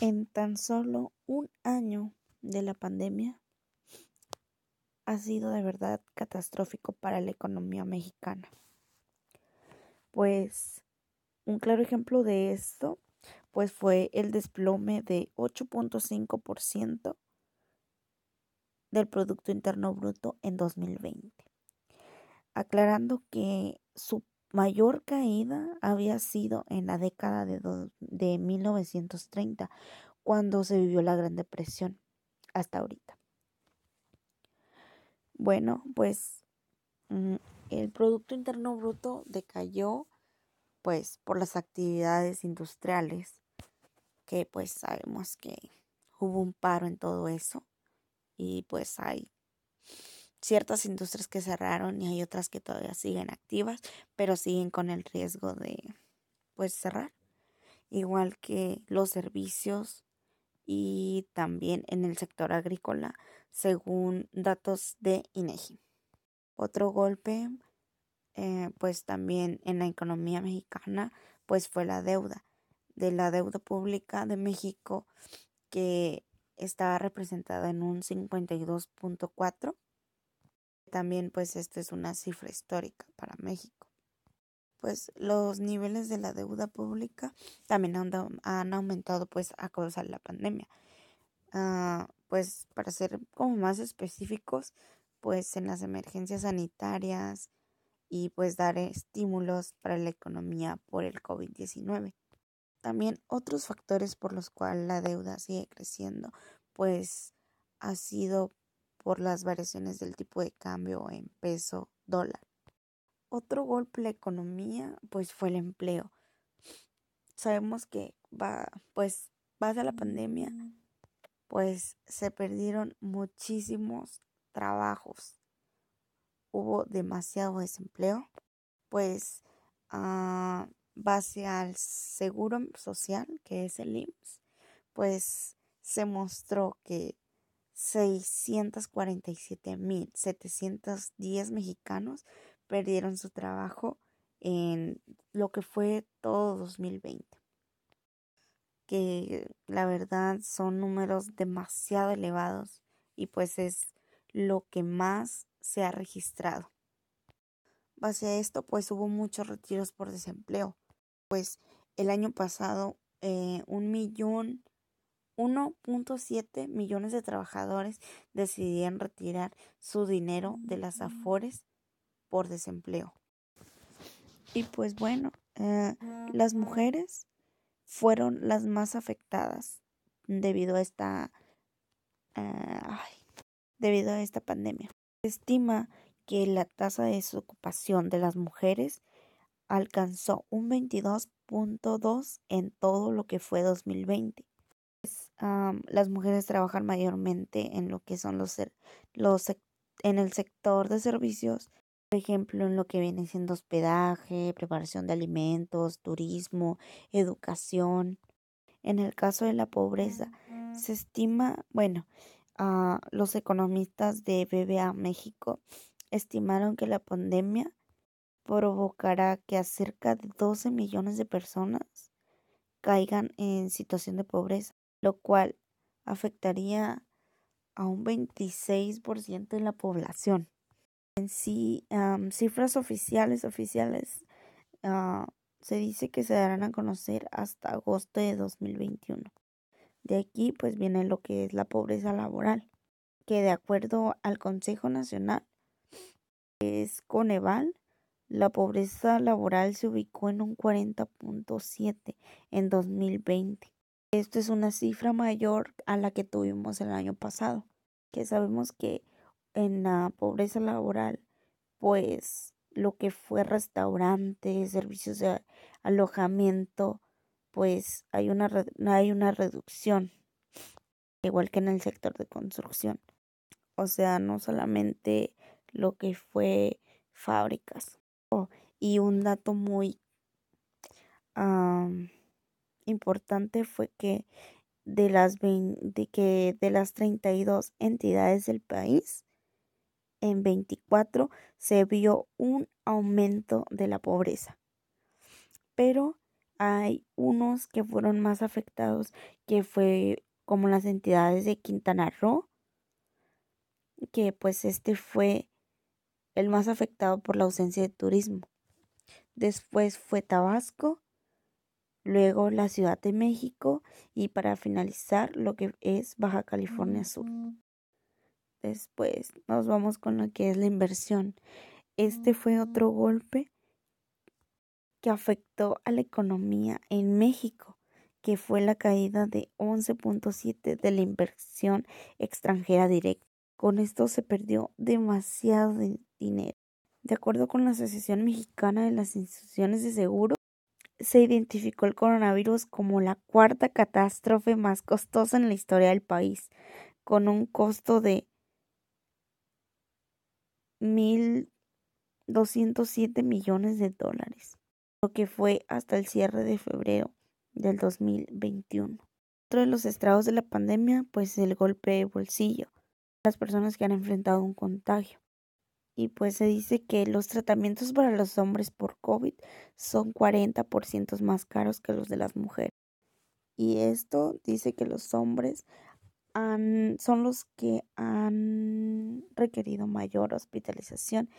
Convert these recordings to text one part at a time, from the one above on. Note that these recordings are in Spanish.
En tan solo un año de la pandemia ha sido de verdad catastrófico para la economía mexicana. Pues un claro ejemplo de esto pues fue el desplome de 8.5% del Producto Interno Bruto en 2020. Aclarando que su mayor caída había sido en la década de, de 1930, cuando se vivió la Gran Depresión, hasta ahorita. Bueno, pues mm, el Producto Interno Bruto decayó pues por las actividades industriales, que pues sabemos que hubo un paro en todo eso y pues hay ciertas industrias que cerraron y hay otras que todavía siguen activas, pero siguen con el riesgo de pues cerrar. Igual que los servicios y también en el sector agrícola, según datos de INEGI. Otro golpe, eh, pues también en la economía mexicana, pues fue la deuda, de la deuda pública de México, que estaba representada en un 52.4 también pues esto es una cifra histórica para México. Pues los niveles de la deuda pública también han, aumentado pues a causa de la pandemia. Ah, pues para ser como más específicos, pues en las emergencias sanitarias y pues dar estímulos para la economía por el COVID-19. También otros factores por los cuales la deuda sigue creciendo, pues ha sido por las variaciones del tipo de cambio en peso dólar. Otro golpe a la economía pues fue el empleo. Sabemos que va pues base a la pandemia pues se perdieron muchísimos trabajos. Hubo demasiado desempleo. Pues uh, base al seguro social que es el IMSS pues se mostró que 647.710 mexicanos perdieron su trabajo en lo que fue todo 2020. Que la verdad son números demasiado elevados y pues es lo que más se ha registrado. Base a esto, pues hubo muchos retiros por desempleo. Pues el año pasado, eh, un millón 1.7 millones de trabajadores decidieron retirar su dinero de las afores por desempleo. Y pues bueno, eh, las mujeres fueron las más afectadas debido a esta eh, debido a esta pandemia. Se estima que la tasa de desocupación de las mujeres alcanzó un 22.2 en todo lo que fue 2020 las mujeres trabajan mayormente en lo que son los, los en el sector de servicios, por ejemplo, en lo que viene siendo hospedaje, preparación de alimentos, turismo, educación. En el caso de la pobreza, se estima, bueno, uh, los economistas de BBA México estimaron que la pandemia provocará que a cerca de 12 millones de personas caigan en situación de pobreza lo cual afectaría a un 26% de la población. En sí, cifras oficiales, oficiales, ah, se dice que se darán a conocer hasta agosto de 2021. De aquí pues viene lo que es la pobreza laboral, que de acuerdo al Consejo Nacional, que es Coneval, la pobreza laboral se ubicó en un 40.7 en 2020 esto es una cifra mayor a la que tuvimos el año pasado, que sabemos que en la pobreza laboral, pues lo que fue restaurantes, servicios de alojamiento, pues hay una, hay una reducción, igual que en el sector de construcción. O sea, no solamente lo que fue fábricas. Oh, y un dato muy importante fue que de las, de que de las 32 entidades del país, en 24 se vio un aumento de la pobreza. Pero hay unos que fueron más afectados, que fue como las entidades de Quintana Roo, que pues este fue el más afectado por la ausencia de turismo. Después fue Tabasco, luego la Ciudad de México y para finalizar lo que es Baja California Sur. Después nos vamos con lo que es la inversión. Este fue otro golpe que afectó a la economía en México, que fue la caída de 11.7 de la inversión extranjera directa. Con esto se perdió demasiado dinero. De acuerdo con la Asociación Mexicana de las Instituciones de Seguro, se identificó el coronavirus como la cuarta catástrofe más costosa en la historia del país, con un costo de 1.207 millones de dólares lo que fue hasta el cierre de febrero del 2021. Otro de los estragos de la pandemia, pues el golpe de bolsillo, las personas que han enfrentado un contagio. Y pues se dice que los tratamientos para los hombres por COVID son 40% más caros que los de las mujeres. Y esto dice que los hombres son los que han requerido mayor hospitalización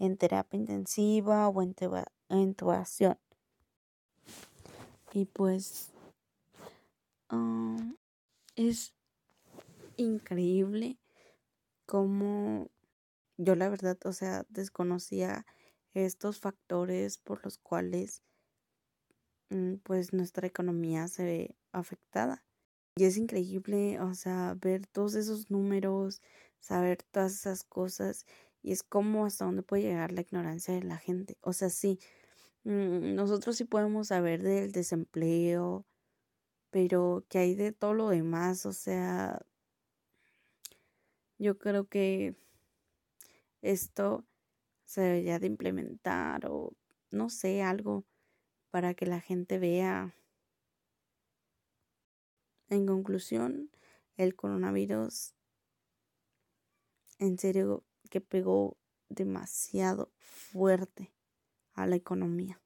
en terapia intensiva o en intubación. Y pues es increíble como yo la verdad, o sea, desconocía estos factores por los cuales mm, pues nuestra economía se ve afectada. Y es increíble, o sea, ver todos esos números, saber todas esas cosas y es como hasta dónde puede llegar la ignorancia de la gente. O sea, sí, mm, nosotros sí podemos saber del desempleo, pero que hay de todo lo demás, o sea, yo creo que esto se debería de implementar o no sé, algo para que la gente vea. En conclusión, el coronavirus en serio que pegó demasiado fuerte a la economía.